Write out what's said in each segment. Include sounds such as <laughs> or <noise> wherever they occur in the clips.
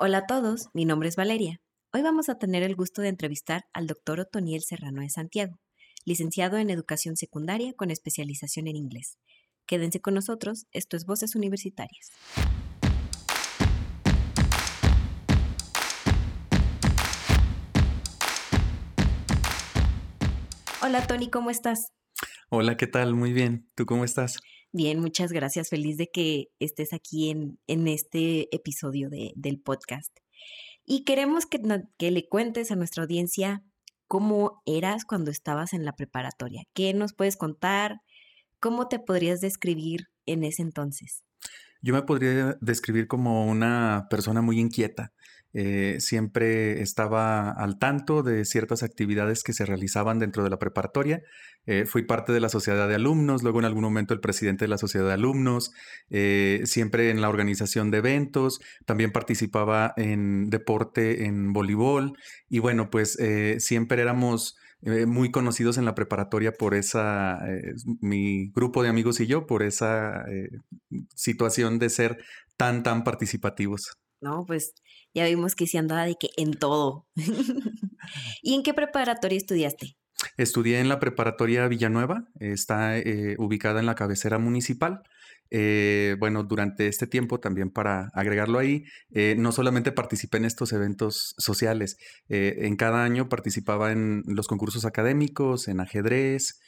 Hola a todos, mi nombre es Valeria. Hoy vamos a tener el gusto de entrevistar al doctor Otoniel Serrano de Santiago, licenciado en Educación Secundaria con especialización en inglés. Quédense con nosotros, esto es Voces Universitarias. Hola Tony, ¿cómo estás? Hola, ¿qué tal? Muy bien. ¿Tú cómo estás? Bien, muchas gracias. Feliz de que estés aquí en, en este episodio de, del podcast. Y queremos que, que le cuentes a nuestra audiencia cómo eras cuando estabas en la preparatoria. ¿Qué nos puedes contar? ¿Cómo te podrías describir en ese entonces? Yo me podría describir como una persona muy inquieta. Eh, siempre estaba al tanto de ciertas actividades que se realizaban dentro de la preparatoria. Eh, fui parte de la sociedad de alumnos, luego en algún momento el presidente de la sociedad de alumnos, eh, siempre en la organización de eventos, también participaba en deporte, en voleibol y bueno, pues siempre éramos muy conocidos en la preparatoria por esa, mi grupo de amigos y yo, por esa situación de ser tan, tan participativos. No, pues ya vimos que se andaba de que en todo. <laughs> ¿Y en qué preparatoria estudiaste? Estudié en la preparatoria Villanueva, está ubicada en la cabecera municipal. Eh, bueno, durante este tiempo también para agregarlo ahí, eh, no solamente participé en estos eventos sociales, eh, en cada año participaba en los concursos académicos, en ajedrez,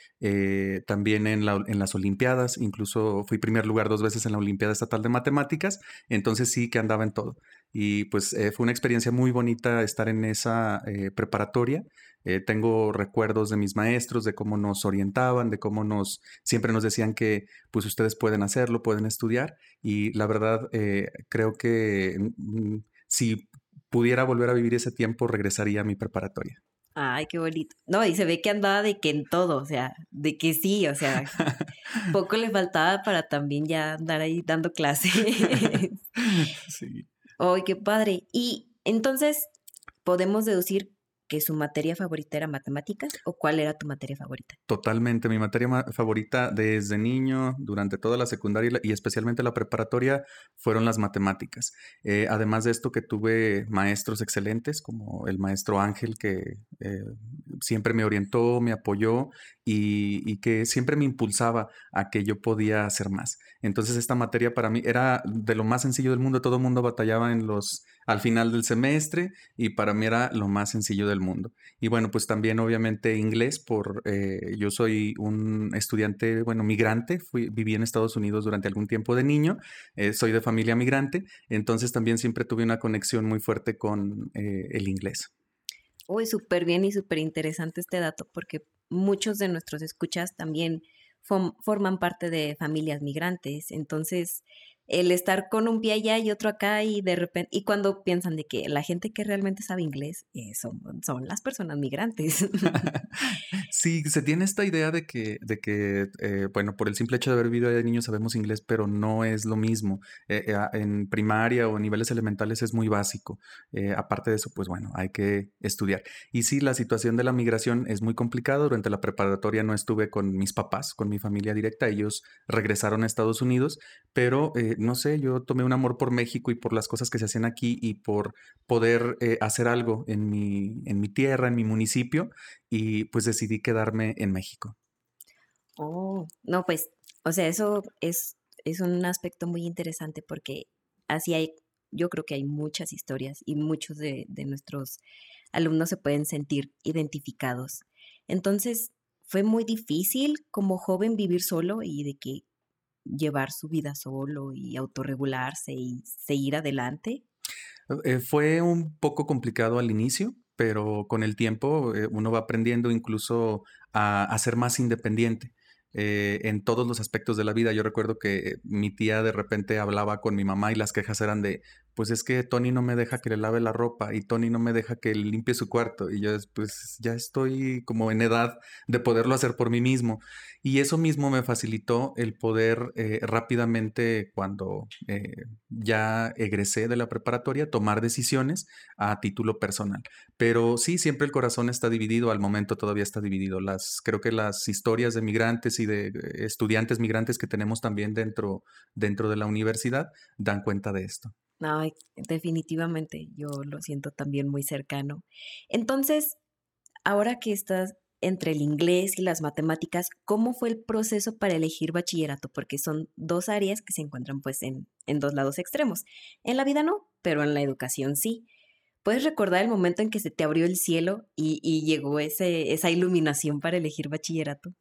también en, en, las Olimpiadas, incluso fui primer lugar dos veces en la Olimpiada Estatal de Matemáticas, entonces sí que andaba en todo. Y pues fue una experiencia muy bonita estar en esa preparatoria. Eh, tengo recuerdos de mis maestros, de cómo nos orientaban, de cómo nos, siempre nos decían que pues ustedes pueden hacerlo, pueden estudiar y la verdad eh, creo que mm, si pudiera volver a vivir ese tiempo, regresaría a mi preparatoria. Ay, qué bonito. No, y se ve que andaba de que en todo, o sea, de que sí, o sea, <laughs> poco le faltaba para también ya andar ahí dando clase. <laughs> sí. Ay, qué padre. Y entonces podemos deducir que su materia favorita era matemáticas o cuál era tu materia favorita? Totalmente, mi materia favorita desde niño, durante toda la secundaria y especialmente la preparatoria fueron las matemáticas. Eh, además de esto que tuve maestros excelentes como el maestro Ángel que eh, siempre me orientó, me apoyó y, y, que siempre me impulsaba a que yo podía hacer más. Entonces esta materia para mí era de lo más sencillo del mundo, todo el mundo batallaba en los al final del semestre y para mí era lo más sencillo del mundo. Y bueno, pues también obviamente inglés, por eh, yo soy un estudiante, bueno, migrante, fui, viví en Estados Unidos durante algún tiempo de niño, eh, soy de familia migrante, entonces también siempre tuve una conexión muy fuerte con eh, el inglés. Uy, súper bien y súper interesante este dato porque muchos de nuestros escuchas también forman parte de familias migrantes, entonces el estar con un pie allá y otro acá y de repente, y cuando piensan de que la gente que realmente sabe inglés eh, son, son, las personas migrantes. <laughs> sí, se tiene esta idea de que, de que eh, bueno, por el simple hecho de haber vivido de niños sabemos inglés, pero no es lo mismo. Eh, en primaria o niveles elementales es muy básico. aparte de eso, pues bueno, hay que estudiar. Y sí, la situación de la migración es muy complicada. Durante la preparatoria no estuve con mis papás, con mi familia directa. Ellos regresaron a Estados Unidos, pero no sé, yo tomé un amor por México y por las cosas que se hacían aquí y por poder eh, hacer algo en mi, en mi tierra, en mi municipio, y pues decidí quedarme en México. Oh, no, pues, o sea, eso es, es un aspecto muy interesante porque así hay, yo creo que hay muchas historias y muchos de, de nuestros alumnos se pueden sentir identificados. Entonces, fue muy difícil como joven vivir solo y de que llevar su vida solo y autorregularse y seguir adelante? Eh, fue un poco complicado al inicio, pero con el tiempo eh, uno va aprendiendo incluso a, ser más independiente. Eh, en todos los aspectos de la vida. Yo recuerdo que mi tía de repente hablaba con mi mamá y las quejas eran de, pues es que Tony no me deja que le lave la ropa y Tony no me deja que limpie su cuarto y yo pues ya estoy como en edad de poderlo hacer por mí mismo. Y eso mismo me facilitó el poder eh, rápidamente cuando eh, ya egresé de la preparatoria tomar decisiones a título personal. Pero sí siempre el corazón está dividido al momento todavía está dividido. Las creo que las historias de migrantes y de eh, estudiantes migrantes que tenemos también dentro dentro de la universidad dan cuenta de esto Ay, definitivamente, yo lo siento también muy cercano. Entonces, ahora que estás entre el inglés y las matemáticas, ¿cómo fue el proceso para elegir bachillerato? Porque son dos áreas que se encuentran pues en, en dos lados extremos. En la vida no, pero en la educación sí. ¿Puedes recordar el momento en que se te abrió el cielo y, y llegó ese, esa iluminación para elegir bachillerato?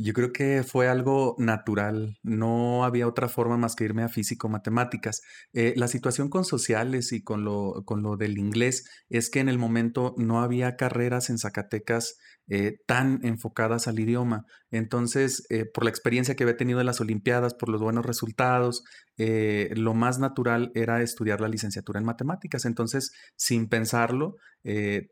Yo creo que fue algo natural, no había otra forma más que irme a físico-matemáticas. Eh, la situación con sociales y con lo, con lo del inglés es que en el momento no había carreras en Zacatecas eh, tan enfocadas al idioma. Entonces, eh, por la experiencia que había tenido en las Olimpiadas, por los buenos resultados, eh, lo más natural era estudiar la licenciatura en matemáticas. Entonces, sin pensarlo,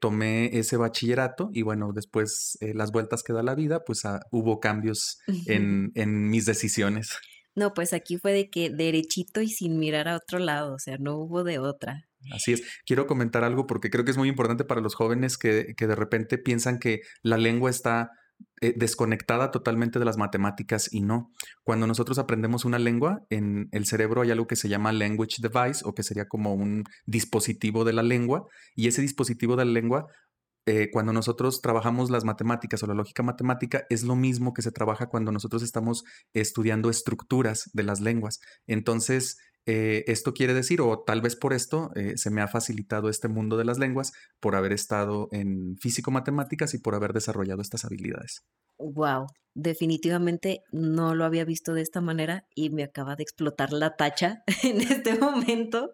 tomé ese bachillerato y bueno, después las vueltas que da la vida, pues ah, hubo cambios en, en mis decisiones. No, pues aquí fue de que derechito y sin mirar a otro lado, o sea, no hubo de otra. Así es. Quiero comentar algo porque creo que es muy importante para los jóvenes que, que de repente piensan que la lengua está eh, desconectada totalmente de las matemáticas y no. Cuando nosotros aprendemos una lengua, en el cerebro hay algo que se llama language device o que sería como un dispositivo de la lengua y ese dispositivo de la lengua eh, cuando nosotros trabajamos las matemáticas o la lógica matemática, es lo mismo que se trabaja cuando nosotros estamos estudiando estructuras de las lenguas. Entonces, eh, esto quiere decir, o tal vez por esto, eh, se me ha facilitado este mundo de las lenguas por haber estado en físico-matemáticas y por haber desarrollado estas habilidades. Wow, definitivamente no lo había visto de esta manera y me acaba de explotar la tacha <laughs> en este momento.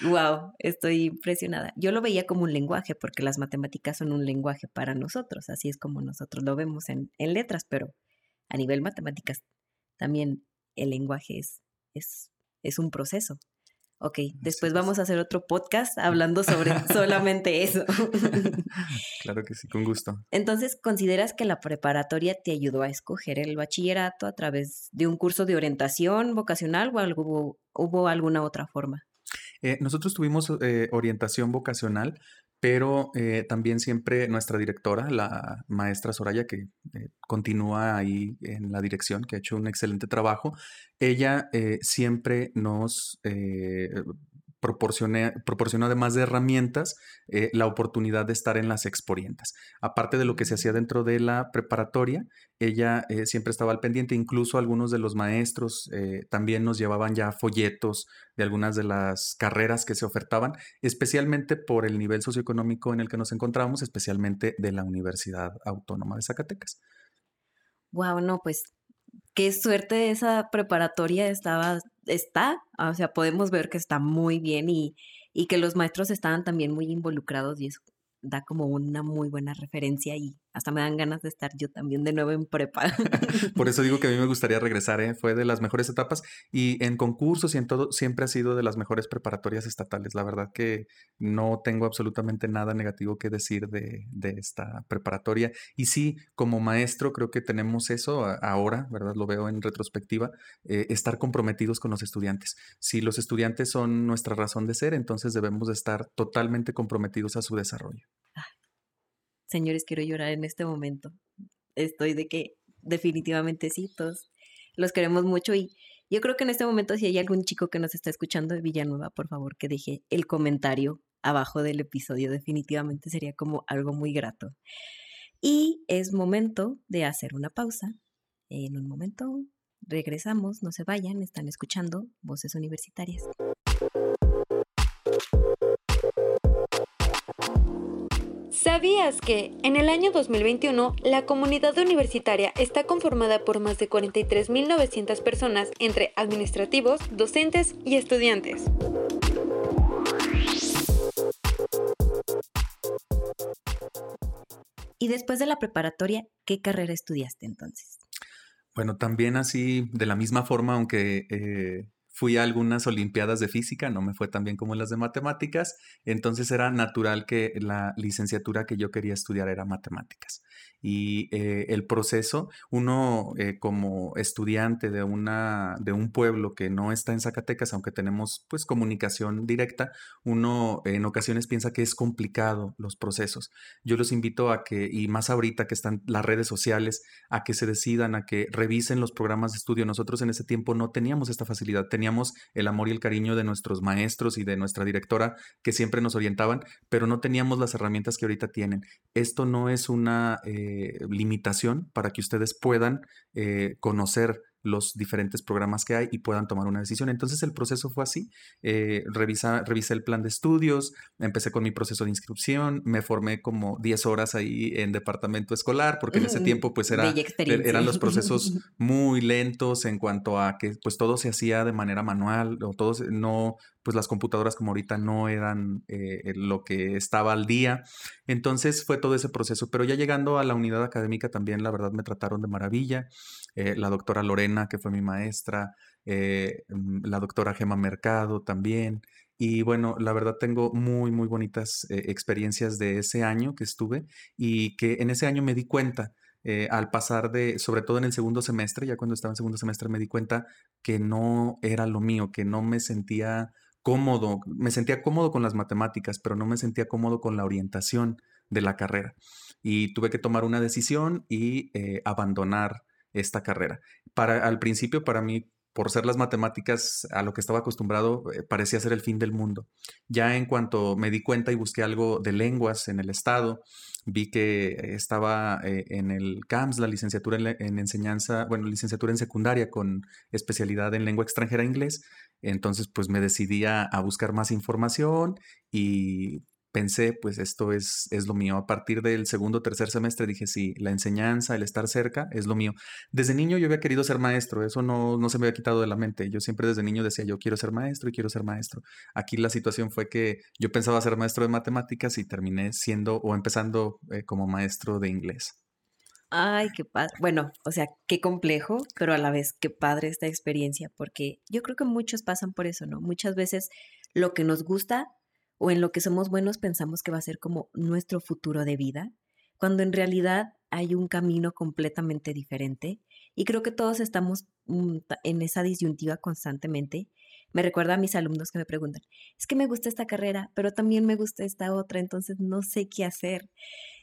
Wow, estoy impresionada. Yo lo veía como un lenguaje, porque las matemáticas son un lenguaje para nosotros, así es como nosotros lo vemos en, en letras, pero a nivel matemáticas también el lenguaje es, es es un proceso. Ok, después vamos a hacer otro podcast <laughs> hablando sobre solamente eso. <laughs> claro que sí, con gusto. Entonces, ¿consideras que la preparatoria te ayudó a escoger el bachillerato a través de un curso de orientación vocacional o algo, hubo alguna otra forma? Eh, nosotros tuvimos eh, orientación vocacional, pero eh, también siempre nuestra directora, la maestra Soraya, que continúa ahí en la dirección, que ha hecho un excelente trabajo, ella siempre nos proporcionó además de herramientas eh, la oportunidad de estar en las exporientas. Aparte de lo que se hacía dentro de la preparatoria, ella eh, siempre estaba al pendiente, incluso algunos de los maestros eh, también nos llevaban ya folletos de algunas de las carreras que se ofertaban, especialmente por el nivel socioeconómico en el que nos encontramos, especialmente de la Universidad Autónoma de Zacatecas. Wow, no, pues qué suerte esa preparatoria estaba, está, o sea, podemos ver que está muy bien y, y que los maestros estaban también muy involucrados y eso da como una muy buena referencia y hasta me dan ganas de estar yo también de nuevo en prepa. <laughs> Por eso digo que a mí me gustaría regresar, ¿eh? fue de las mejores etapas y en concursos y en todo siempre ha sido de las mejores preparatorias estatales. La verdad que no tengo absolutamente nada negativo que decir de, esta preparatoria. Y sí, como maestro creo que tenemos eso ahora, ¿verdad? Lo veo en retrospectiva, eh, estar comprometidos con los estudiantes. Si los estudiantes son nuestra razón de ser, entonces debemos de estar totalmente comprometidos a su desarrollo señores, quiero llorar en este momento. Estoy de que definitivamente sí, todos los queremos mucho y yo creo que en este momento si hay algún chico que nos está escuchando de Villanueva, por favor que deje el comentario abajo del episodio. Definitivamente sería como algo muy grato. Y es momento de hacer una pausa. En un momento regresamos, no se vayan, están escuchando Voces Universitarias. ¿Sabías que en el año 2021 la comunidad universitaria está conformada por más de 43.900 personas entre administrativos, docentes y estudiantes? Y después de la preparatoria, ¿qué carrera estudiaste entonces? Bueno, también así, de la misma forma, aunque eh, Fui a algunas olimpiadas de física, no me fue tan bien como las de matemáticas, entonces era natural que la licenciatura que yo quería estudiar era matemáticas. Y eh, el proceso, uno eh, como estudiante de, una, de un pueblo que no está en Zacatecas, aunque tenemos pues comunicación directa, uno en ocasiones piensa que es complicado los procesos. Yo los invito a que, y más ahorita que están las redes sociales, a que se decidan, a que revisen los programas de estudio. Nosotros en ese tiempo no teníamos esta facilidad teníamos el amor y el cariño de nuestros maestros y de nuestra directora que siempre nos orientaban, pero no teníamos las herramientas que ahorita tienen. Esto no es una eh, limitación para que ustedes puedan eh, conocer los diferentes programas que hay y puedan tomar una decisión. Entonces el proceso fue así. Eh, revisa, revisé el plan de estudios, empecé con mi proceso de inscripción, me formé como 10 horas ahí en departamento escolar, porque en ese tiempo pues era, er, eran los procesos <laughs> muy lentos en cuanto a que pues todo se hacía de manera manual o todo no, pues las computadoras como ahorita no eran eh, lo que estaba al día. Entonces fue todo ese proceso, pero ya llegando a la unidad académica también la verdad me trataron de maravilla. Eh, la doctora Lorena, que fue mi maestra, eh, mm, la doctora Gema Mercado también. Y bueno, la verdad tengo muy, muy bonitas eh, experiencias de ese año que estuve y que en ese año me di cuenta, al pasar de, sobre todo en el segundo semestre, ya cuando estaba en segundo semestre me di cuenta que no era lo mío, que no me sentía cómodo, me sentía cómodo con las matemáticas, pero no me sentía cómodo con la orientación de la carrera. Y tuve que tomar una decisión y abandonar esta carrera. Para, al principio, para mí, por ser las matemáticas a lo que estaba acostumbrado, eh, parecía ser el fin del mundo. Ya en cuanto me di cuenta y busqué algo de lenguas en el estado, vi que estaba eh, en el CAMS, la licenciatura en, enseñanza, bueno, licenciatura en secundaria con especialidad en lengua extranjera inglés. Entonces, pues me decidí a buscar más información y pensé, pues esto es, es lo mío. A partir del segundo o tercer semestre dije, sí, la enseñanza, el estar cerca es lo mío. Desde niño yo había querido ser maestro, eso no, no se me había quitado de la mente. Yo siempre desde niño decía, yo quiero ser maestro y quiero ser maestro. Aquí la situación fue que yo pensaba ser maestro de matemáticas y terminé siendo o empezando eh, como maestro de inglés. Ay, qué padre. Bueno, o sea, qué complejo, pero a la vez qué padre esta experiencia, porque yo creo que muchos pasan por eso, ¿no? Muchas veces lo que nos gusta o en lo que somos buenos pensamos que va a ser como nuestro futuro de vida, cuando en realidad hay un camino completamente diferente. Y creo que todos estamos mm, en esa disyuntiva constantemente. Me recuerda a mis alumnos que me preguntan, es que me gusta esta carrera, pero también me gusta esta otra, entonces no sé qué hacer.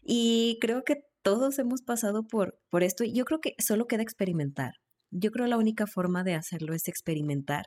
Y creo que todos hemos pasado por, por esto y yo creo que solo queda experimentar. Yo creo la única forma de hacerlo es experimentar.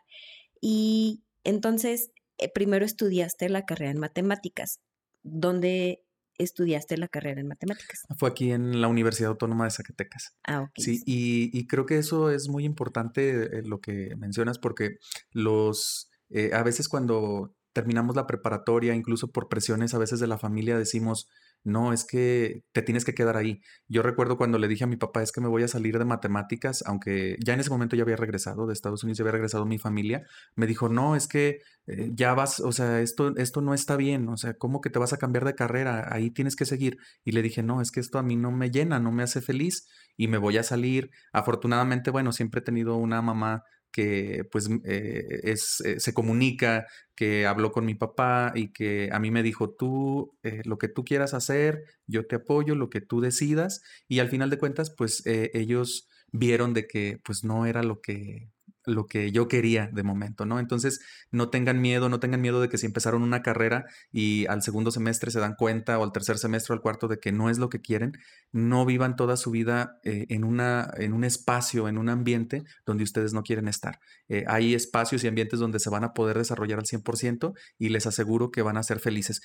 Y entonces primero estudiaste la carrera en matemáticas. ¿Dónde estudiaste la carrera en matemáticas? Fue aquí en la Universidad Autónoma de Zacatecas. Ah, ok. Sí, y, creo que eso es muy importante eh, lo que mencionas porque los, eh, a veces cuando terminamos la preparatoria, incluso por presiones a veces de la familia, decimos, no, es que te tienes que quedar ahí. Yo recuerdo cuando le dije a mi papá, es que me voy a salir de matemáticas, aunque ya en ese momento ya había regresado de Estados Unidos, ya había regresado mi familia, me dijo, no, es que eh, ya vas, o sea, esto, esto no está bien, o sea, ¿cómo que te vas a cambiar de carrera? Ahí tienes que seguir. Y le dije, no, es que esto a mí no me llena, no me hace feliz y me voy a salir. Afortunadamente, bueno, siempre he tenido una mamá que pues eh, es, eh, se comunica, que habló con mi papá y que a mí me dijo, tú, eh, lo que tú quieras hacer, yo te apoyo, lo que tú decidas. Y al final de cuentas, pues ellos vieron de que pues no era lo que lo que yo quería de momento, ¿no? Entonces, no tengan miedo, no tengan miedo de que si empezaron una carrera y al segundo semestre se dan cuenta o al tercer semestre o al cuarto de que no es lo que quieren, no vivan toda su vida eh, en, una, en un espacio, en un ambiente donde ustedes no quieren estar. Eh, hay espacios y ambientes donde se van a poder desarrollar al 100% y les aseguro que van a ser felices.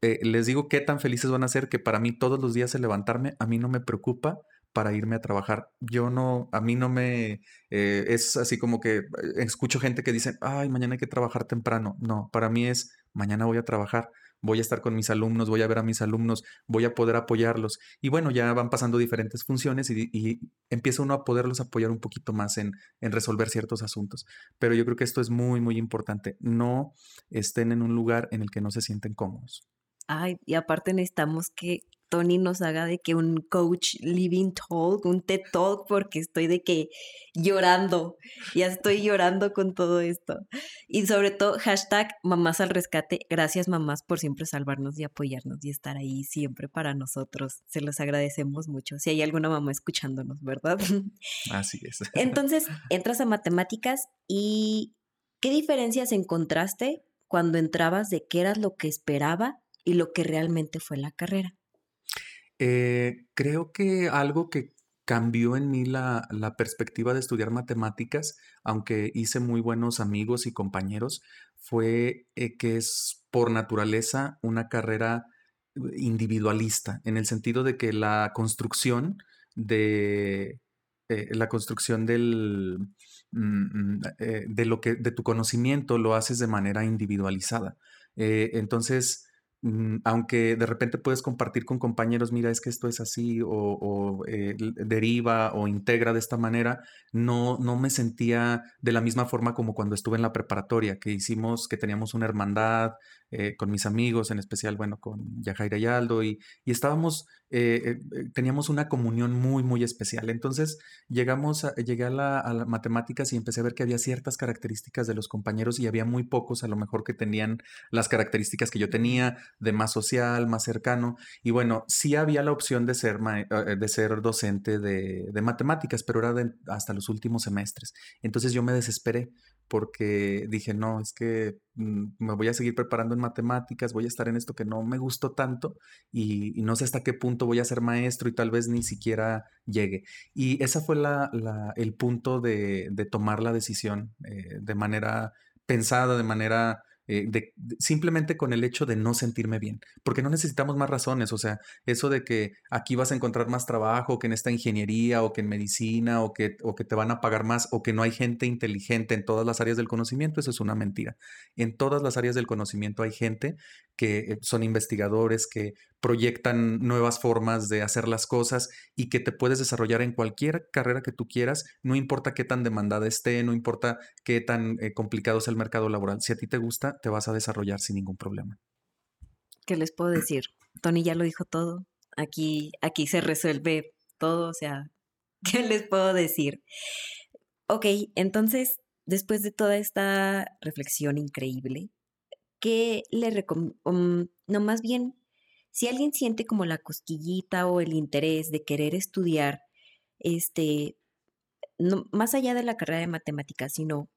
Eh, les digo qué tan felices van a ser que para mí todos los días el levantarme, a mí no me preocupa para irme a trabajar. Yo no, a mí no me, eh, es así como que eh, escucho gente que dice, ay, mañana hay que trabajar temprano. No, para mí es, mañana voy a trabajar, voy a estar con mis alumnos, voy a ver a mis alumnos, voy a poder apoyarlos. Y bueno, ya van pasando diferentes funciones y, empieza uno a poderlos apoyar un poquito más en, en resolver ciertos asuntos. Pero yo creo que esto es muy, muy importante. No estén en un lugar en el que no se sienten cómodos. Ay, y aparte necesitamos que Tony nos haga de que un coach living talk, un TED talk, porque estoy de que llorando, ya estoy llorando con todo esto. Y sobre todo, hashtag mamás al rescate, gracias mamás por siempre salvarnos y apoyarnos y estar ahí siempre para nosotros. Se los agradecemos mucho. Si hay alguna mamá escuchándonos, ¿verdad? Así es. <laughs> Entonces, entras a matemáticas y ¿qué diferencias encontraste cuando entrabas de qué era lo que esperaba y lo que realmente fue la carrera? Eh, creo que algo que cambió en mí la, la, perspectiva de estudiar matemáticas, aunque hice muy buenos amigos y compañeros, fue eh, que es por naturaleza una carrera eh, individualista, en el sentido de que la construcción de la construcción del mm, mm, de lo que de tu conocimiento lo haces de manera individualizada. entonces, Mm, aunque de repente puedes compartir con compañeros, mira, es que esto es así, o, eh, deriva o integra de esta manera, no, no me sentía de la misma forma como cuando estuve en la preparatoria, que hicimos, que teníamos una hermandad eh, con mis amigos, en especial, bueno, con Yajaira y Aldo, y, estábamos, eh, teníamos una comunión muy, muy especial. Entonces, llegamos a, llegué a las a matemáticas y empecé a ver que había ciertas características de los compañeros y había muy pocos, a lo mejor, que tenían las características que yo tenía de más social, más cercano. Y bueno, sí había la opción de ser, eh, de ser docente de, matemáticas, pero era hasta los últimos semestres. Entonces yo me desesperé porque dije, no, es que mm, me voy a seguir preparando en matemáticas, voy a estar en esto que no me gustó tanto y, no sé hasta qué punto voy a ser maestro y tal vez ni siquiera llegue. Y ese fue la, el punto de, tomar la decisión eh, de manera pensada, de manera eh, simplemente con el hecho de no sentirme bien, porque no necesitamos más razones, o sea, eso de que aquí vas a encontrar más trabajo, que en esta ingeniería o que en medicina o que, o que te van a pagar más o que no hay gente inteligente en todas las áreas del conocimiento, eso es una mentira. En todas las áreas del conocimiento hay gente que eh, son investigadores, que proyectan nuevas formas de hacer las cosas y que te puedes desarrollar en cualquier carrera que tú quieras, no importa qué tan demandada esté, no importa qué tan eh, complicado sea el mercado laboral. Si a ti te gusta, te vas a desarrollar sin ningún problema. ¿Qué les puedo decir? Tony ya lo dijo todo. Aquí, aquí se resuelve todo, o sea, <laughs> ¿qué les puedo decir? Ok, entonces, después de toda esta reflexión increíble, ¿qué le recomiendo? Um, no, más bien, si alguien siente como la cosquillita o el interés de querer estudiar, este, más allá de la carrera de matemáticas, sino,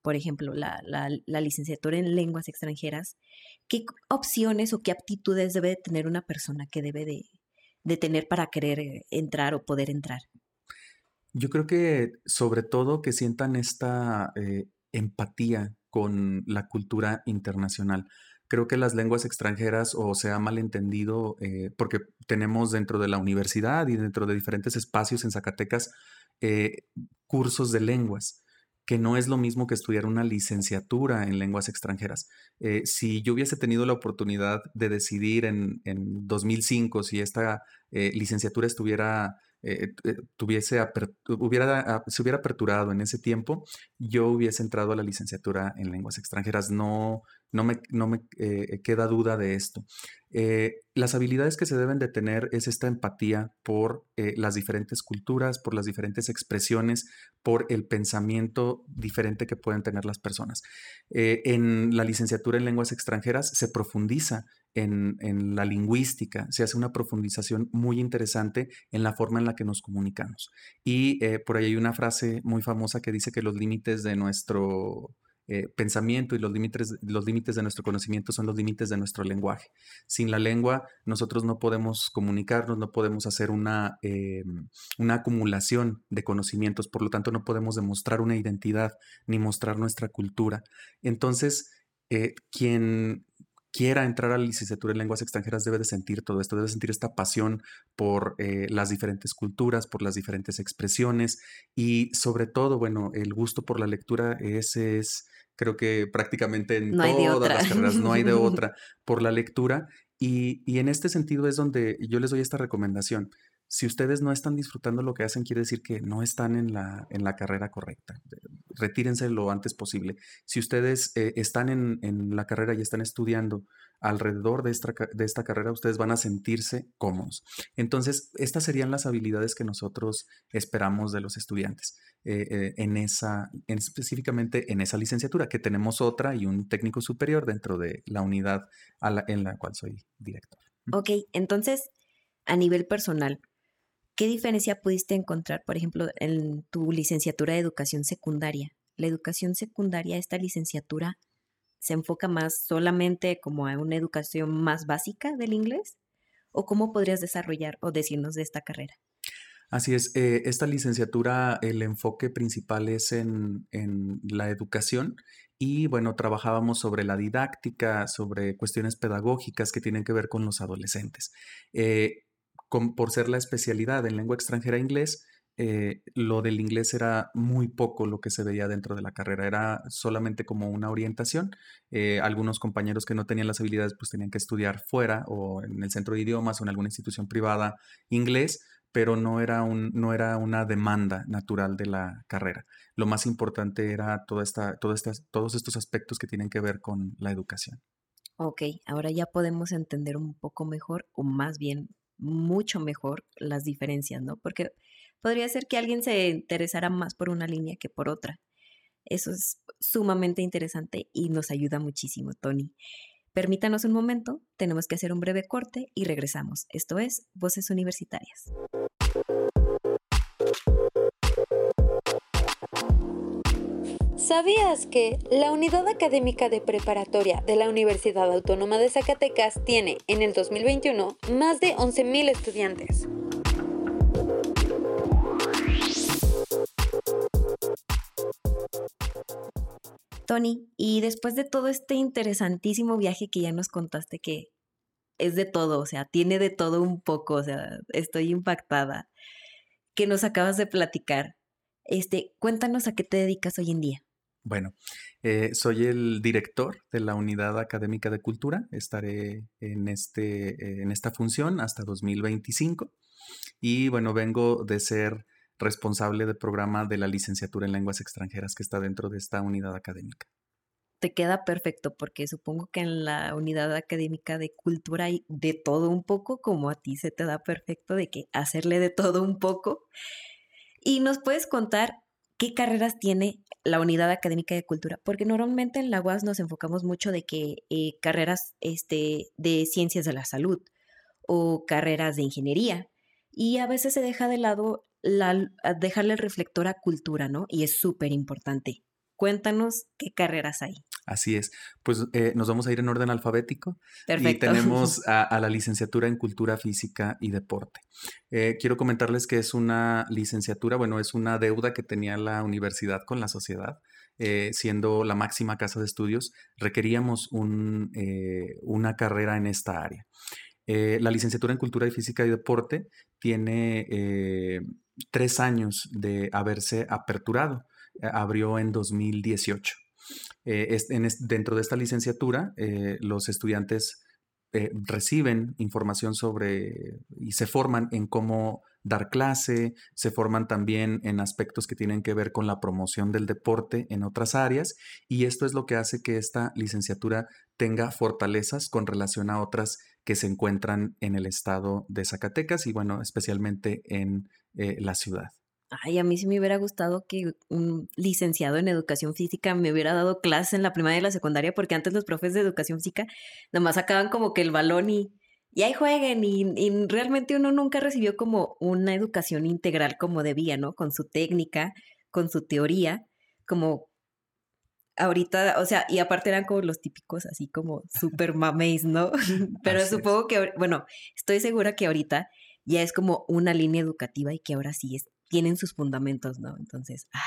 por ejemplo, la, licenciatura en lenguas extranjeras, ¿qué opciones o qué aptitudes debe tener una persona que debe de, tener para querer eh, entrar o poder entrar? Yo creo que sobre todo que sientan esta eh, empatía con la cultura internacional creo que las lenguas extranjeras o se ha malentendido eh, porque tenemos dentro de la universidad y dentro de diferentes espacios en Zacatecas eh, cursos de lenguas que no es lo mismo que estudiar una licenciatura en lenguas extranjeras. Eh, si yo hubiese tenido la oportunidad de decidir en, en 2005 si esta licenciatura estuviera eh, eh, tuviese hubiera, se hubiera aperturado en ese tiempo, yo hubiese entrado a la licenciatura en lenguas extranjeras. No, no me, no me eh, queda duda de esto. las habilidades que se deben de tener es esta empatía por las diferentes culturas, por las diferentes expresiones, por el pensamiento diferente que pueden tener las personas. en la licenciatura en lenguas extranjeras se profundiza en, la lingüística, se hace una profundización muy interesante en la forma en la que nos comunicamos. Y eh, por ahí hay una frase muy famosa que dice que los límites de nuestro eh, pensamiento y los límites, los límites de nuestro conocimiento son los límites de nuestro lenguaje. Sin la lengua nosotros no podemos comunicarnos, no podemos hacer una, eh, una acumulación de conocimientos, por lo tanto no podemos demostrar una identidad ni mostrar nuestra cultura. Entonces, quien, quiera entrar a la licenciatura en lenguas extranjeras debe de sentir todo esto, debe sentir esta pasión por eh, las diferentes culturas, por las diferentes expresiones y sobre todo, bueno, el gusto por la lectura, ese es, creo que prácticamente en todas las carreras, no hay de <laughs> otra, por la lectura. Y, y en este sentido es donde yo les doy esta recomendación. Si ustedes no están disfrutando lo que hacen, quiere decir que no están en la, en la carrera correcta. Retírense lo antes posible. Si ustedes eh, están en, en, la carrera y están estudiando alrededor de esta, de esta carrera, ustedes van a sentirse cómodos. Entonces, estas serían las habilidades que nosotros esperamos de los estudiantes eh, eh, en esa, en, específicamente en esa licenciatura, que tenemos otra y un técnico superior dentro de la unidad en la cual soy director. Ok, entonces, a nivel personal, ¿Qué diferencia pudiste encontrar, por ejemplo, en tu licenciatura de educación secundaria? La educación secundaria, esta licenciatura, se enfoca más solamente como a una educación más básica del inglés? ¿O cómo podrías desarrollar o decirnos de esta carrera? Así es, eh, esta licenciatura, el enfoque principal es en, en la educación y bueno, trabajábamos sobre la didáctica, sobre cuestiones pedagógicas que tienen que ver con los adolescentes. Eh, por ser la especialidad en lengua extranjera inglés, eh, lo del inglés era muy poco lo que se veía dentro de la carrera, era solamente como una orientación. Eh, algunos compañeros que no tenían las habilidades pues tenían que estudiar fuera o en el centro de idiomas o en alguna institución privada inglés, pero no era, un, no era una demanda natural de la carrera. Lo más importante era toda esta, todas estas, todos estos aspectos que tienen que ver con la educación. Ok, ahora ya podemos entender un poco mejor o más bien mucho mejor las diferencias, ¿no? Porque podría ser que alguien se interesara más por una línea que por otra. Eso es sumamente interesante y nos ayuda muchísimo, Tony. Permítanos un momento, tenemos que hacer un breve corte y regresamos. Esto es Voces Universitarias. ¿Sabías que la Unidad Académica de Preparatoria de la Universidad Autónoma de Zacatecas tiene en el 2021 más de 11.000 estudiantes? Tony, y después de todo este interesantísimo viaje que ya nos contaste que es de todo, o sea, tiene de todo un poco, o sea, estoy impactada, que nos acabas de platicar. Este, cuéntanos a qué te dedicas hoy en día. Bueno, eh, soy el director de la Unidad Académica de Cultura. Estaré en, este, en esta función hasta 2025. Y bueno, vengo de ser responsable del programa de la licenciatura en lenguas extranjeras que está dentro de esta unidad académica. Te queda perfecto porque supongo que en la unidad académica de cultura hay de todo un poco, como a ti se te da perfecto de que hacerle de todo un poco. Y nos puedes contar qué carreras tiene la unidad académica de cultura, porque normalmente en la UAS nos enfocamos mucho de que eh, carreras este, de ciencias de la salud o carreras de ingeniería, y a veces se deja de lado la, dejarle el reflector a cultura, ¿no? Y es súper importante. Cuéntanos qué carreras hay. Así es. Pues eh, nos vamos a ir en orden alfabético. Perfecto. Y tenemos <laughs> a, la licenciatura en Cultura Física y Deporte. Eh, quiero comentarles que es una licenciatura, bueno, es una deuda que tenía la universidad con la sociedad. Eh, siendo la máxima casa de estudios, requeríamos un, una carrera en esta área. la licenciatura en Cultura Física y Deporte tiene tres años de haberse aperturado. abrió en 2018. Eh, dentro de esta licenciatura, eh, los estudiantes eh, reciben información sobre y se forman en cómo dar clase, se forman también en aspectos que tienen que ver con la promoción del deporte en otras áreas y esto es lo que hace que esta licenciatura tenga fortalezas con relación a otras que se encuentran en el estado de Zacatecas y bueno, especialmente en la ciudad. Ay, a mí sí me hubiera gustado que un licenciado en educación física me hubiera dado clases en la primaria y la secundaria, porque antes los profes de educación física nomás sacaban como que el balón y, y ahí jueguen, y, y realmente uno nunca recibió como una educación integral como debía, ¿no? Con su técnica, con su teoría, como ahorita, o sea, y aparte eran como los típicos así como super mameis, ¿no? <laughs> Pero supongo que, bueno, estoy segura que ahorita ya es como una línea educativa y que ahora sí es tienen sus fundamentos, ¿no? Entonces, ah.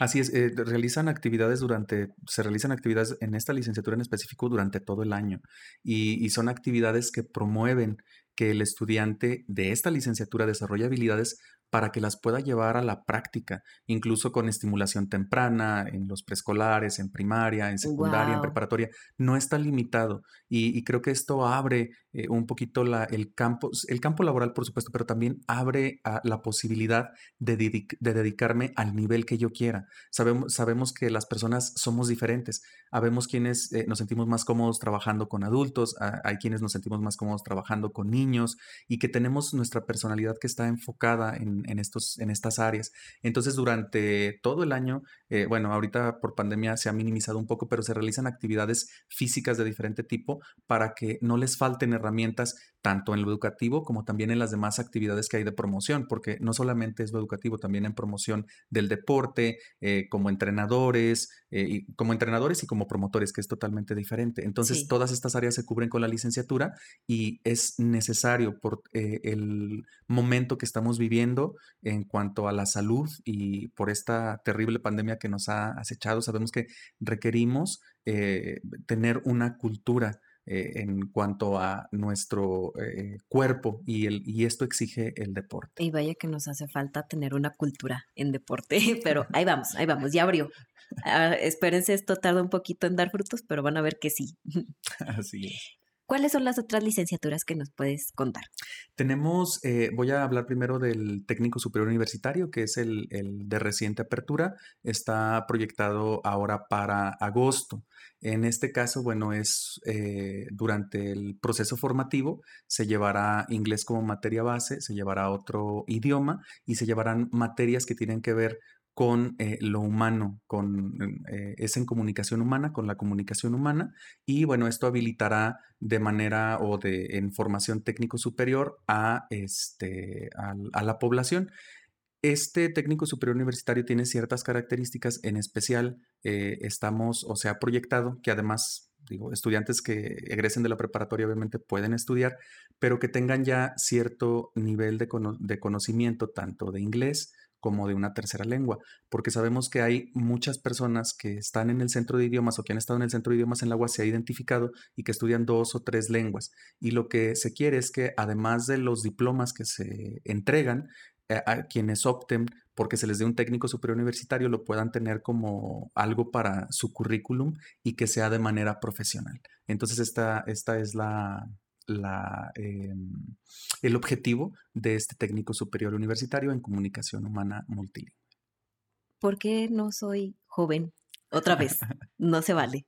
Así es, eh, realizan actividades durante, se realizan actividades en esta licenciatura en específico durante todo el año y, y son actividades que promueven que el estudiante de esta licenciatura desarrolle habilidades para que las pueda llevar a la práctica, incluso con estimulación temprana, en los preescolares, en primaria, en secundaria, en preparatoria. No está limitado y, creo que esto abre eh, un poquito la, el, campo, el campo laboral, por supuesto, pero también abre la posibilidad de, dedicarme al nivel que yo quiera. Sabemos, sabemos que las personas somos diferentes. Habemos quienes eh, nos sentimos más cómodos trabajando con adultos, hay quienes nos sentimos más cómodos trabajando con niños y que tenemos nuestra personalidad que está enfocada en en, estos, en estas áreas. Entonces, durante todo el año, eh, bueno, ahorita por pandemia se ha minimizado un poco, pero se realizan actividades físicas de diferente tipo para que no les falten herramientas tanto en lo educativo como también en las demás actividades que hay de promoción, porque no solamente es lo educativo, también en promoción del deporte, eh, como entrenadores, eh, y como entrenadores y como promotores, que es totalmente diferente. Entonces, todas estas áreas se cubren con la licenciatura y es necesario por eh, el momento que estamos viviendo en cuanto a la salud y por esta terrible pandemia que nos ha acechado, sabemos que requerimos tener una cultura eh, en cuanto a nuestro eh, cuerpo y, el, y esto exige el deporte. Y vaya que nos hace falta tener una cultura en deporte, <laughs> pero <laughs> ahí vamos, ahí vamos, ya abrió. Ah, espérense, esto tarda un poquito en dar frutos, pero van a ver que sí. <laughs> Así es. ¿Cuáles son las otras licenciaturas que nos puedes contar? Tenemos, eh, voy a hablar primero del técnico superior universitario, que es el, de reciente apertura. Está proyectado ahora para agosto. En este caso, bueno, es eh, durante el proceso formativo, se llevará inglés como materia base, se llevará otro idioma y se llevarán materias que tienen que ver con eh, lo humano, con, eh, es en comunicación humana, con la comunicación humana, y bueno, esto habilitará de manera o de en formación técnico superior a, este, a, la población. Este técnico superior universitario tiene ciertas características, en especial eh, estamos, o sea, proyectado, que además, digo, estudiantes que egresen de la preparatoria obviamente pueden estudiar, pero que tengan ya cierto nivel de, de conocimiento tanto de inglés, como de una tercera lengua, porque sabemos que hay muchas personas que están en el centro de idiomas o que han estado en el centro de idiomas en la UAS se ha identificado y que estudian dos o tres lenguas. Y lo que se quiere es que además de los diplomas que se entregan, eh, a quienes opten porque se les dé un técnico superior universitario lo puedan tener como algo para su currículum y que sea de manera profesional. Entonces esta, esta es la, la, em, el objetivo de este técnico superior universitario en comunicación humana multilingüe. ¿Por qué no soy joven? Otra vez, <laughs> no se vale.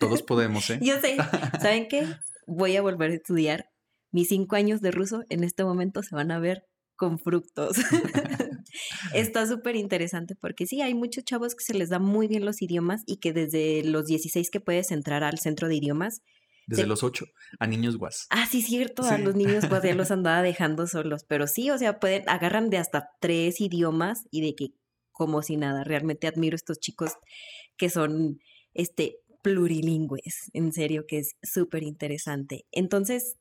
Todos podemos, ¿eh? <laughs> Yo sé. ¿Saben qué? Voy a volver a estudiar. Mis cinco años de ruso en este momento se van a ver con fructos. <laughs> Está súper interesante porque sí, hay muchos chavos que se les da muy bien los idiomas y que desde los 16 que puedes entrar al centro de idiomas, desde los ocho a niños guas. Ah, sí, cierto, a los niños guas ya los <laughs> andaba dejando solos, pero sí, o sea, pueden, agarran de hasta tres idiomas y de que como si nada, realmente admiro estos chicos que son, este, plurilingües, en serio, que es súper interesante. Entonces,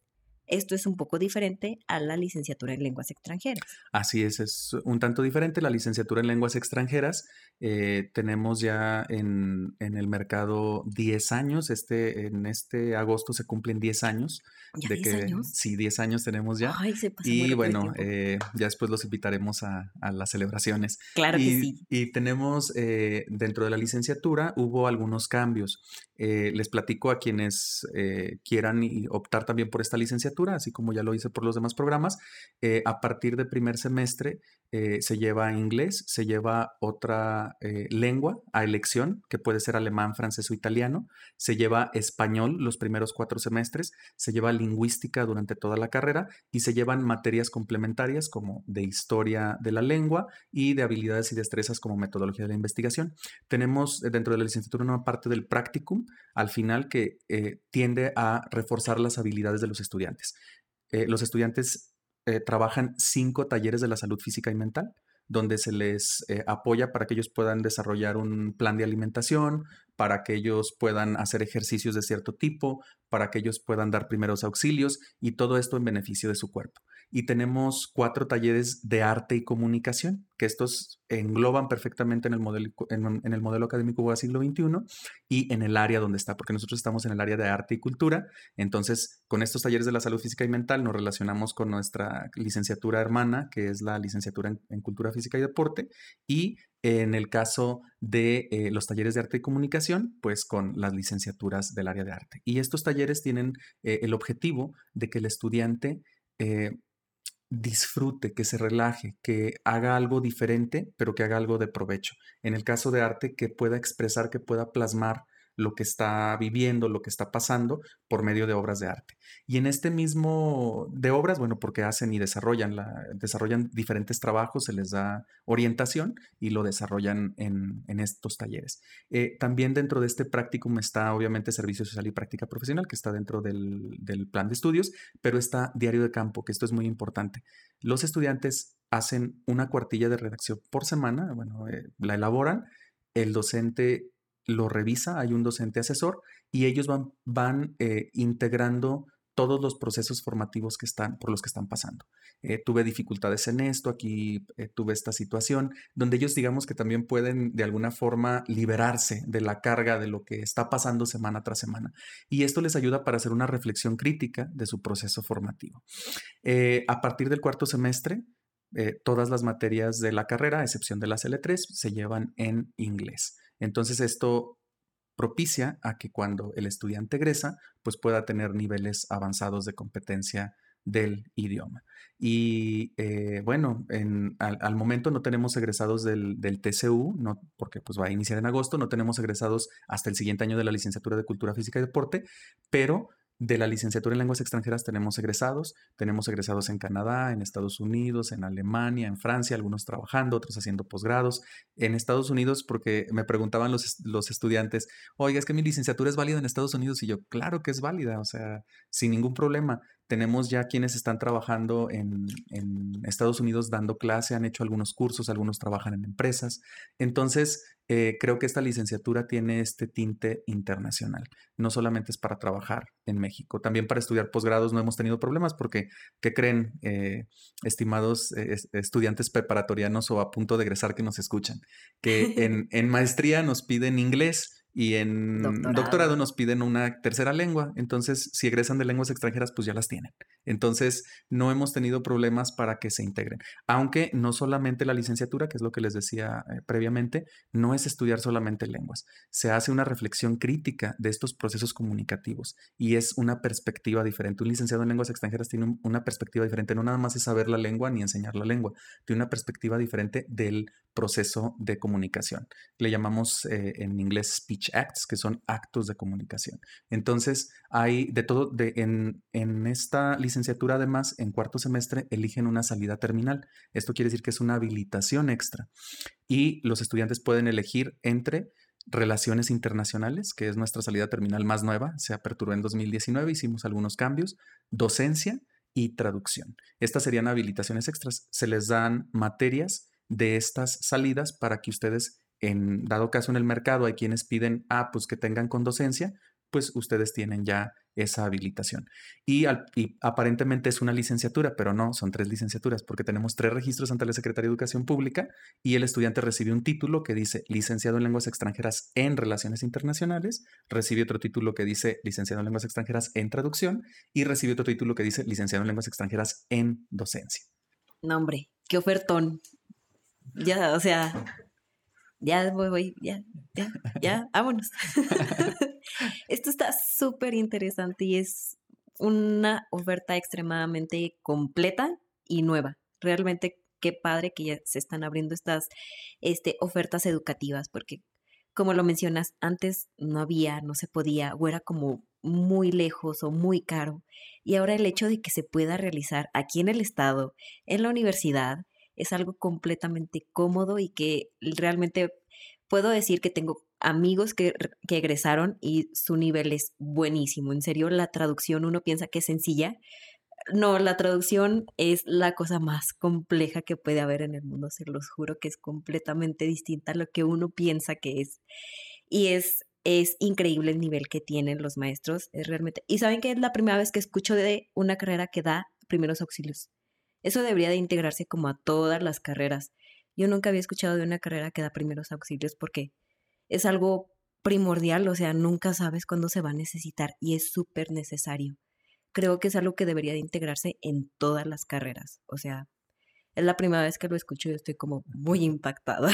esto es un poco diferente a la licenciatura en lenguas extranjeras. Así es, es un tanto diferente. La licenciatura en lenguas extranjeras eh, tenemos ya en, el mercado 10 años. Este, en este agosto se cumplen 10 años. de que, años? Sí, 10 años tenemos ya. Ay, se y bueno, eh, ya después los invitaremos a, las celebraciones. Claro y, que sí. Y tenemos eh, dentro de la licenciatura hubo algunos cambios. les platico a quienes quieran optar también por esta licenciatura, así como ya lo hice por los demás programas. a partir del primer semestre eh, se lleva inglés, se lleva otra eh, lengua a elección, que puede ser alemán, francés o italiano, se lleva español los primeros cuatro semestres, se lleva lingüística durante toda la carrera y se llevan materias complementarias como de historia de la lengua y de habilidades y destrezas como metodología de la investigación. Tenemos eh, dentro de la licenciatura una parte del practicum al final que tiende a reforzar las habilidades de los estudiantes. los estudiantes eh, trabajan cinco talleres de la salud física y mental, donde se les eh, apoya para que ellos puedan desarrollar un plan de alimentación, para que ellos puedan hacer ejercicios de cierto tipo, para que ellos puedan dar primeros auxilios y todo esto en beneficio de su cuerpo y tenemos cuatro talleres de arte y comunicación, que estos engloban perfectamente en el modelo, en, el modelo académico del siglo XXI y en el área donde está, porque nosotros estamos en el área de arte y cultura. Entonces, con estos talleres de la salud física y mental nos relacionamos con nuestra licenciatura hermana, que es la licenciatura en, cultura física y deporte, y en el caso de eh, los talleres de arte y comunicación, pues con las licenciaturas del área de arte. Y estos talleres tienen eh, el objetivo de que el estudiante eh, disfrute, que se relaje, que haga algo diferente, pero que haga algo de provecho. En el caso de arte, que pueda expresar, que pueda plasmar lo que está viviendo, lo que está pasando por medio de obras de arte. Y en este mismo de obras, bueno, porque hacen y desarrollan, la, desarrollan diferentes trabajos, se les da orientación y lo desarrollan en, estos talleres. Eh, también dentro de este practicum está obviamente servicio social y práctica profesional, que está dentro del, plan de estudios, pero está diario de campo, que esto es muy importante. Los estudiantes hacen una cuartilla de redacción por semana, bueno, eh, la elaboran, el docente lo revisa, hay un docente asesor y ellos van, van eh, integrando todos los procesos formativos que están, por los que están pasando. Eh, tuve dificultades en esto, aquí tuve esta situación, donde ellos digamos que también pueden de alguna forma liberarse de la carga de lo que está pasando semana tras semana. Y esto les ayuda para hacer una reflexión crítica de su proceso formativo. a partir del cuarto semestre, eh, todas las materias de la carrera, a excepción de las L3, se llevan en inglés. Entonces esto propicia a que cuando el estudiante egresa, pues pueda tener niveles avanzados de competencia del idioma. Y eh, bueno, al, momento no tenemos egresados del, del, TCU, no, porque pues va a iniciar en agosto, no tenemos egresados hasta el siguiente año de la licenciatura de Cultura Física y Deporte, pero de la licenciatura en lenguas extranjeras tenemos egresados, tenemos egresados en Canadá, en Estados Unidos, en Alemania, en Francia, algunos trabajando, otros haciendo posgrados. En Estados Unidos, porque me preguntaban los, los estudiantes, oiga, es que mi licenciatura es válida en Estados Unidos y yo, claro que es válida, o sea, sin ningún problema. Tenemos ya quienes están trabajando en, Estados Unidos dando clase, han hecho algunos cursos, algunos trabajan en empresas. Entonces, eh, creo que esta licenciatura tiene este tinte internacional. No solamente es para trabajar en México, también para estudiar posgrados no hemos tenido problemas porque, ¿qué creen, eh, estimados eh, estudiantes preparatorianos o a punto de egresar que nos escuchan? Que <laughs> en, en maestría nos piden inglés y en doctorado. nos piden una tercera lengua. Entonces, si egresan de lenguas extranjeras, pues ya las tienen. Entonces, no hemos tenido problemas para que se integren. Aunque no solamente la licenciatura, que es lo que les decía eh, previamente, no es estudiar solamente lenguas. Se hace una reflexión crítica de estos procesos comunicativos y es una perspectiva diferente. Un licenciado en lenguas extranjeras tiene una perspectiva diferente. No nada más es saber la lengua ni enseñar la lengua. Tiene una perspectiva diferente del proceso de comunicación. Le llamamos eh, en inglés speech acts, que son actos de comunicación. Entonces, hay de todo, en, en esta licenciatura además, en cuarto semestre, eligen una salida terminal. Esto quiere decir que es una habilitación extra. Y los estudiantes pueden elegir entre Relaciones Internacionales, que es nuestra salida terminal más nueva, se aperturó en 2019, hicimos algunos cambios, docencia y traducción. Estas serían habilitaciones extras. Se les dan materias de estas salidas para que ustedes, en dado caso en el mercado, hay quienes piden, ah, pues que tengan con docencia, pues ustedes tienen ya esa habilitación. Y, aparentemente es una licenciatura, pero no, son tres licenciaturas, porque tenemos tres registros ante la Secretaría de Educación Pública y el estudiante recibe un título que dice licenciado en lenguas extranjeras en relaciones internacionales, recibe otro título que dice licenciado en lenguas extranjeras en traducción y recibe otro título que dice licenciado en lenguas extranjeras en docencia. No, hombre, qué ofertón. Ya, o sea, ya voy, voy, ya, ya, ya, vámonos. <laughs> Esto está súper interesante y es una oferta extremadamente completa y nueva. Realmente qué padre que ya se están abriendo estas este, ofertas educativas, porque como lo mencionas, antes no había, no se podía, o era como muy lejos o muy caro. Y ahora el hecho de que se pueda realizar aquí en el estado, en la universidad, es algo completamente cómodo y que realmente puedo decir que tengo amigos que, que, egresaron y su nivel es buenísimo. En serio, la traducción uno piensa que es sencilla. No, la traducción es la cosa más compleja que puede haber en el mundo, se los juro que es completamente distinta a lo que uno piensa que es. Y es, es increíble el nivel que tienen los maestros, es realmente... Y saben que es la primera vez que escucho de una carrera que da primeros auxilios. Eso debería de integrarse como a todas las carreras. Yo nunca había escuchado de una carrera que da primeros auxilios porque es algo primordial, o sea, nunca sabes cuándo se va a necesitar y es súper necesario. Creo que es algo que debería de integrarse en todas las carreras, o sea, es la primera vez que lo escucho y estoy como muy impactada.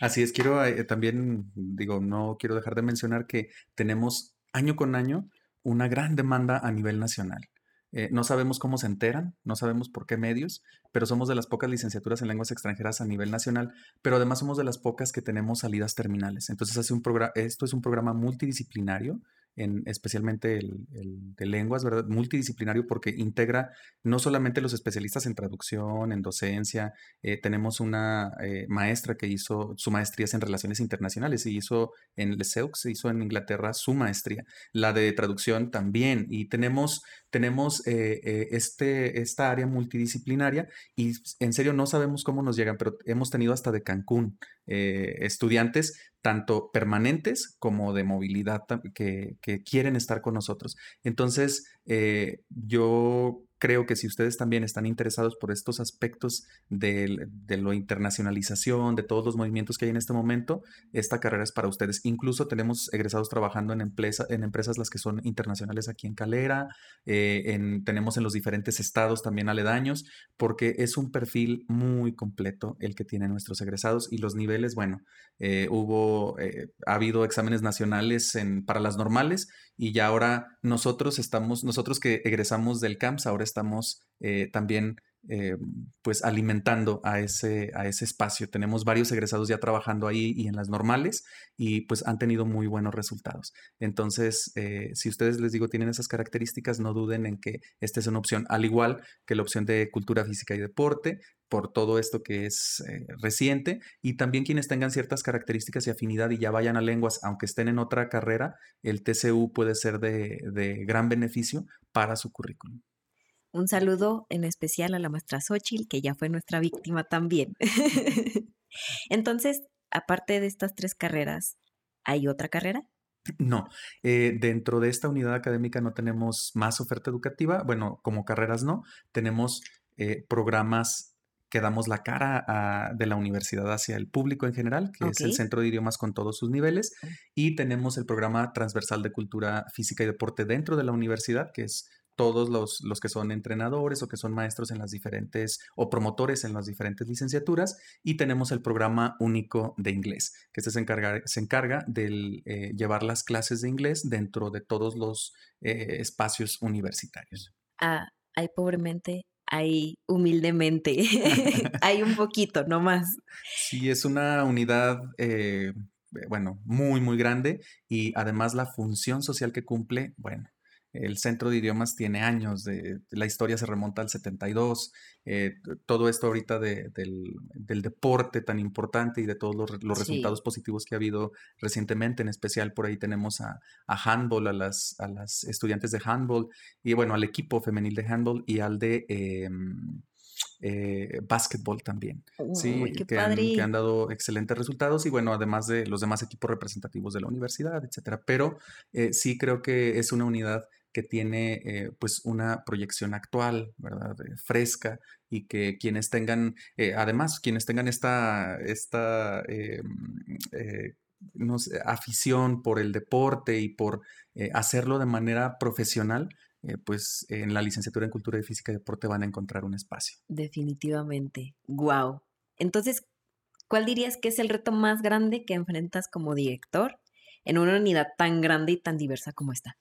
Así es, quiero eh, también, digo, no quiero dejar de mencionar que tenemos año con año una gran demanda a nivel nacional. Eh, no sabemos cómo se enteran, no sabemos por qué medios, pero somos de las pocas licenciaturas en lenguas extranjeras a nivel nacional, pero además somos de las pocas que tenemos salidas terminales. Entonces hace un esto es un programa multidisciplinario en especialmente el, de lenguas, ¿verdad? Multidisciplinario porque integra no solamente los especialistas en traducción, en docencia, eh, tenemos una eh, maestra que hizo su maestría en relaciones internacionales y hizo en LESEUX, se hizo en Inglaterra su maestría, la de traducción también y tenemos, tenemos eh, este, esta área multidisciplinaria y en serio no sabemos cómo nos llegan, pero hemos tenido hasta de Cancún estudiantes tanto permanentes como de movilidad que, quieren estar con nosotros. Entonces, eh, yo creo que si ustedes también están interesados por estos aspectos de, de la internacionalización, de todos los movimientos que hay en este momento, esta carrera es para ustedes. Incluso tenemos egresados trabajando en, empresa, en empresas las que son internacionales aquí en Calera, eh, en, tenemos en los diferentes estados también aledaños, porque es un perfil muy completo el que tienen nuestros egresados y los niveles, bueno, eh, hubo, eh, ha habido exámenes nacionales en, para las normales y ya ahora nosotros estamos, nosotros que egresamos del CAMS, ahora estamos eh, también eh, pues alimentando a ese, a ese espacio. Tenemos varios egresados ya trabajando ahí y en las normales y pues han tenido muy buenos resultados. Entonces, eh, si ustedes les digo tienen esas características, no duden en que esta es una opción, al igual que la opción de cultura física y deporte, por todo esto que es reciente y también quienes tengan ciertas características y afinidad y ya vayan a lenguas, aunque estén en otra carrera, el TCU puede ser de, de gran beneficio para su currículum. Un saludo en especial a la maestra Xochitl, que ya fue nuestra víctima también. <laughs> Entonces, aparte de estas tres carreras, ¿hay otra carrera? No, eh, dentro de esta unidad académica no tenemos más oferta educativa, bueno, como carreras no, tenemos eh, programas que damos la cara de la universidad hacia el público en general, que es el Centro de Idiomas con todos sus niveles, y tenemos el programa transversal de cultura física y deporte dentro de la universidad, que es todos los, los, que son entrenadores o que son maestros en las diferentes o promotores en las diferentes licenciaturas y tenemos el programa único de inglés, que este se encarga, se encarga de eh, llevar las clases de inglés dentro de todos los eh, espacios universitarios. Ah, hay pobremente, hay humildemente, <laughs> hay un poquito, no más. Sí, es una unidad... Eh, bueno, muy, muy grande y además la función social que cumple, bueno, el centro de idiomas tiene años, de, la historia se remonta al 72, eh, todo esto ahorita del, deporte tan importante y de todos los, resultados positivos que ha habido recientemente, en especial por ahí tenemos a, handball, a las, a las estudiantes de handball y bueno, al equipo femenil de handball y al de... Eh, eh, básquetbol también, sí, que, han, que, han, dado excelentes resultados y bueno, además de los demás equipos representativos de la universidad, etcétera. Pero eh, sí creo que es una unidad que tiene eh, pues una proyección actual, ¿verdad? fresca y que quienes tengan, eh, además, quienes tengan esta, esta eh, no afición por el deporte y por hacerlo de manera profesional, pues en la licenciatura en Cultura y Física y Deporte van a encontrar un espacio. Definitivamente. Wow. Entonces, ¿cuál dirías que es el reto más grande que enfrentas como director en una unidad tan grande y tan diversa como esta?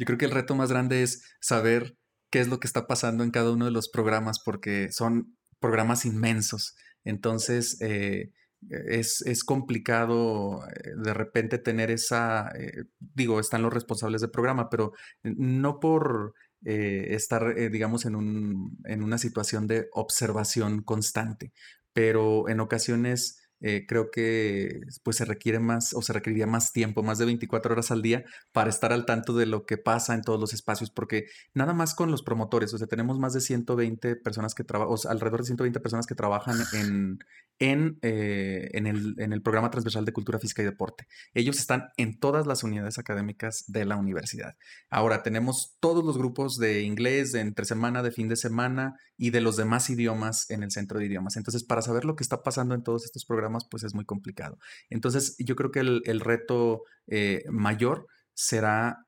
Yo creo que el reto más grande es saber qué es lo que está pasando en cada uno de los programas, porque son programas inmensos. Entonces, eh, es, complicado eh, de repente tener esa, eh, digo, están los responsables del programa, pero no por estar, digamos, en, un, en una situación de observación constante, pero en ocasiones eh, creo que pues se requiere más o se requeriría más tiempo, más de 24 horas al día para estar al tanto de lo que pasa en todos los espacios, porque nada más con los promotores, o sea, tenemos más de 120 personas que trabajan, o alrededor de 120 personas que trabajan en, en, eh, en, el, en el programa transversal de cultura física y deporte. Ellos están en todas las unidades académicas de la universidad. Ahora tenemos todos los grupos de inglés, de entre semana, de fin de semana y de los demás idiomas en el centro de idiomas. Entonces, para saber lo que está pasando en todos estos programas, pues es muy complicado. Entonces, yo creo que el, reto eh, mayor será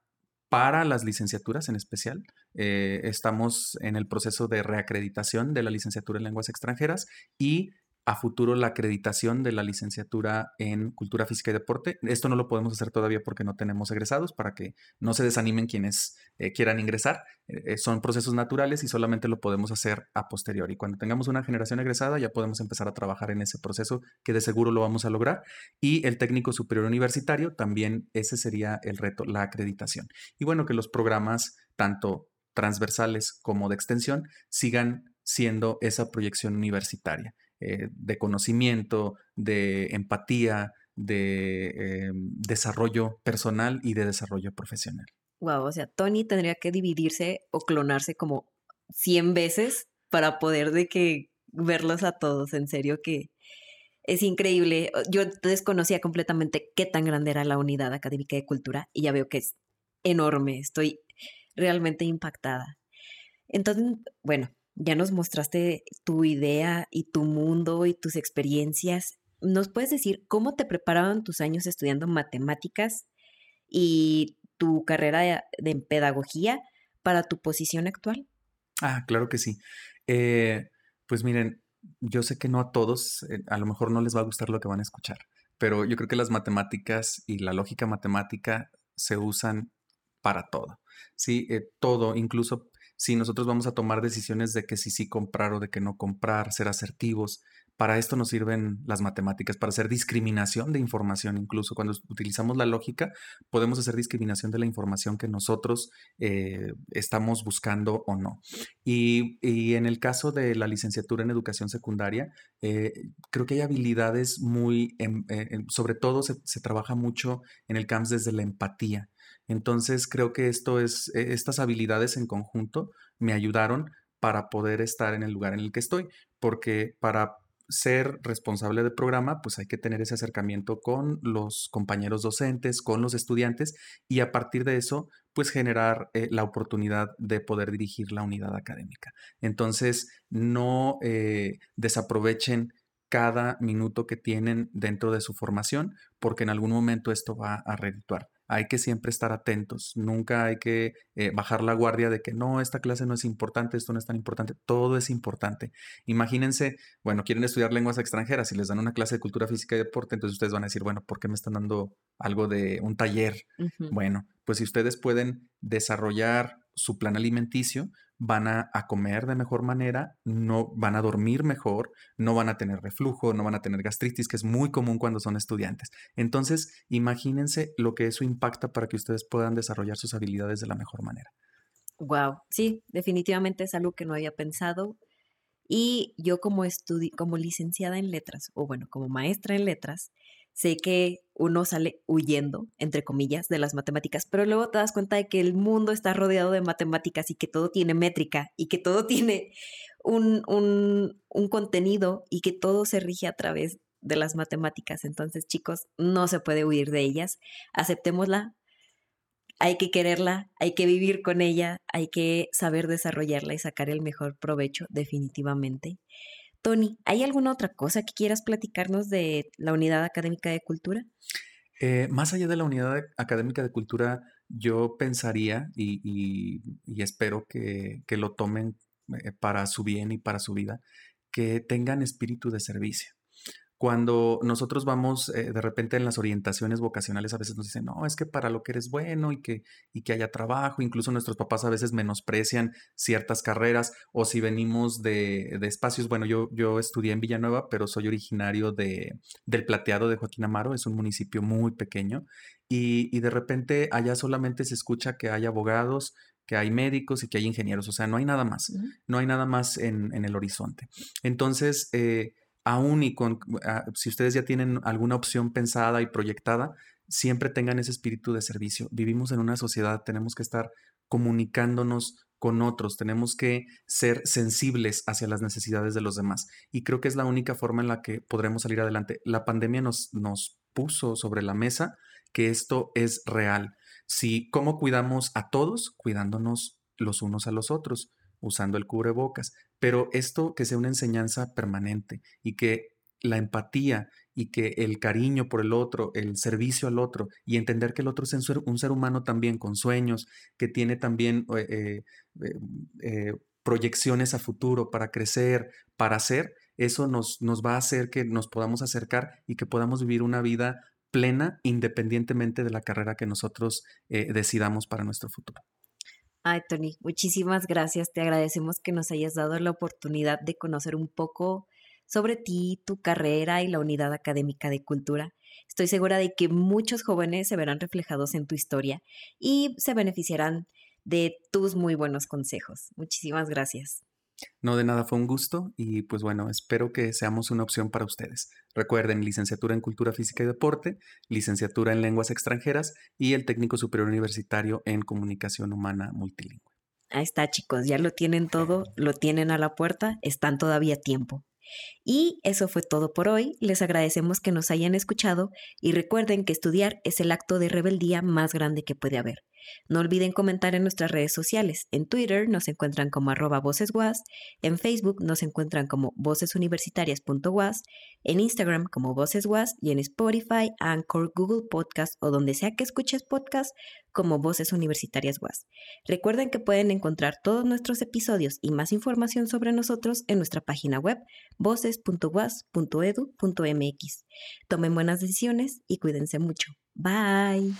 para las licenciaturas en especial. Eh, estamos en el proceso de reacreditación de la licenciatura en lenguas extranjeras y a futuro la acreditación de la licenciatura en Cultura Física y Deporte. Esto no lo podemos hacer todavía porque no tenemos egresados, para que no se desanimen quienes eh, quieran ingresar. Eh, son procesos naturales y solamente lo podemos hacer a posteriori. Cuando tengamos una generación egresada ya podemos empezar a trabajar en ese proceso que de seguro lo vamos a lograr. Y el técnico superior universitario, también ese sería el reto, la acreditación. Y bueno, que los programas, tanto transversales como de extensión, sigan siendo esa proyección universitaria. Eh, de conocimiento, de empatía, de eh, desarrollo personal y de desarrollo profesional. Wow, o sea, Tony tendría que dividirse o clonarse como 100 veces para poder de que verlos a todos, en serio que es increíble. Yo desconocía completamente qué tan grande era la unidad académica de cultura y ya veo que es enorme, estoy realmente impactada. Entonces, bueno, ya nos mostraste tu idea y tu mundo y tus experiencias. ¿Nos puedes decir cómo te preparaban tus años estudiando matemáticas y tu carrera de, pedagogía para tu posición actual? Ah, claro que sí. Eh, pues miren, yo sé que no a todos, eh, a lo mejor no les va a gustar lo que van a escuchar, pero yo creo que las matemáticas y la lógica matemática se usan para todo. Sí, eh, todo, incluso si nosotros vamos a tomar decisiones de que si sí comprar o de que no comprar, ser asertivos, para esto nos sirven las matemáticas, para hacer discriminación de información. Incluso cuando utilizamos la lógica, podemos hacer discriminación de la información que nosotros eh, estamos buscando o no. Y, en el caso de la licenciatura en educación secundaria, eh, creo que hay habilidades muy, em, eh, sobre todo se, se, trabaja mucho en el CAMS desde la empatía. Entonces creo que esto es, e, estas habilidades en conjunto me ayudaron para poder estar en el lugar en el que estoy, porque para ser responsable del programa, pues hay que tener ese acercamiento con los compañeros docentes, con los estudiantes y a partir de eso, pues generar eh, la oportunidad de poder dirigir la unidad académica. Entonces, no eh, desaprovechen cada minuto que tienen dentro de su formación, porque en algún momento esto va a redituar hay que siempre estar atentos, nunca hay que eh, bajar la guardia de que no, esta clase no es importante, esto no es tan importante, todo es importante. Imagínense, bueno, quieren estudiar lenguas extranjeras y les dan una clase de cultura física y deporte, entonces ustedes van a decir, bueno, ¿por qué me están dando algo de un taller? Bueno, pues si ustedes pueden desarrollar su plan alimenticio, van a, comer de mejor manera, no van a dormir mejor, no van a tener reflujo, no van a tener gastritis, que es muy común cuando son estudiantes. Entonces, imagínense lo que eso impacta para que ustedes puedan desarrollar sus habilidades de la mejor manera. Wow, sí, definitivamente es algo que no había pensado. Y yo como, como licenciada en letras, o bueno, como maestra en letras, sé que uno sale huyendo, entre comillas, de las matemáticas, pero luego te das cuenta de que el mundo está rodeado de matemáticas y que todo tiene métrica y que todo <laughs> tiene un, un, contenido y que todo se rige a través de las matemáticas. Entonces, chicos, no se puede huir de ellas. Aceptémosla, hay que quererla, hay que vivir con ella, hay que saber desarrollarla y sacar el mejor provecho, definitivamente. Tony, ¿hay alguna otra cosa que quieras platicarnos de la Unidad Académica de Cultura? Eh, más allá de la Unidad Académica de Cultura, yo pensaría y, espero que, que, lo tomen eh, para su bien y para su vida, que tengan espíritu de servicio cuando nosotros vamos eh, de repente en las orientaciones vocacionales, a veces nos dicen, no, es que para lo que eres bueno y que, y que haya trabajo, incluso nuestros papás a veces menosprecian ciertas carreras o si venimos de, espacios, bueno, yo, yo estudié en Villanueva, pero soy originario de, del Plateado de Joaquín Amaro, es un municipio muy pequeño y, de repente allá solamente se escucha que hay abogados, que hay médicos y que hay ingenieros, o sea, no hay nada más, no hay nada más en, en el horizonte. Entonces, eh, aún y con, ah, si ustedes ya tienen alguna opción pensada y proyectada, siempre tengan ese espíritu de servicio. Vivimos en una sociedad, tenemos que estar comunicándonos con otros, tenemos que ser sensibles hacia las necesidades de los demás. Y creo que es la única forma en la que podremos salir adelante. La pandemia nos, nos puso sobre la mesa que esto es real. Si, ¿cómo cuidamos a todos? Cuidándonos los unos a los otros usando el cubrebocas, pero esto que sea una enseñanza permanente y que la empatía y que el cariño por el otro, el servicio al otro y entender que el otro es un ser, humano también con sueños, que tiene también eh, eh, eh, proyecciones a futuro para crecer, para hacer, eso nos, nos va a hacer que nos podamos acercar y que podamos vivir una vida plena independientemente de la carrera que nosotros decidamos para nuestro futuro. Ay, Tony, muchísimas gracias. Te agradecemos que nos hayas dado la oportunidad de conocer un poco sobre ti, tu carrera y la unidad académica de cultura. Estoy segura de que muchos jóvenes se verán reflejados en tu historia y se beneficiarán de tus muy buenos consejos. Muchísimas gracias. No, de nada, fue un gusto y pues bueno, espero que seamos una opción para ustedes. Recuerden, licenciatura en Cultura Física y Deporte, licenciatura en Lenguas Extranjeras y el técnico superior universitario en Comunicación Humana Multilingüe. Ahí está, chicos, ya lo tienen todo, lo tienen a la puerta, están todavía a tiempo. Y eso fue todo por hoy. Les agradecemos que nos hayan escuchado y recuerden que estudiar es el acto de rebeldía más grande que puede haber. No olviden comentar en nuestras redes sociales. En Twitter nos encuentran como arroba vocesguas, en Facebook nos encuentran como vocesuniversitarias.guas, en Instagram como vocesguas y en Spotify, Anchor, Google Podcast o donde sea que escuches podcast como Voces Universitarias guas. Recuerden que pueden encontrar todos nuestros episodios y más información sobre nosotros en nuestra página web voces.guas.edu.mx. Tomen buenas decisiones y cuídense mucho. Bye.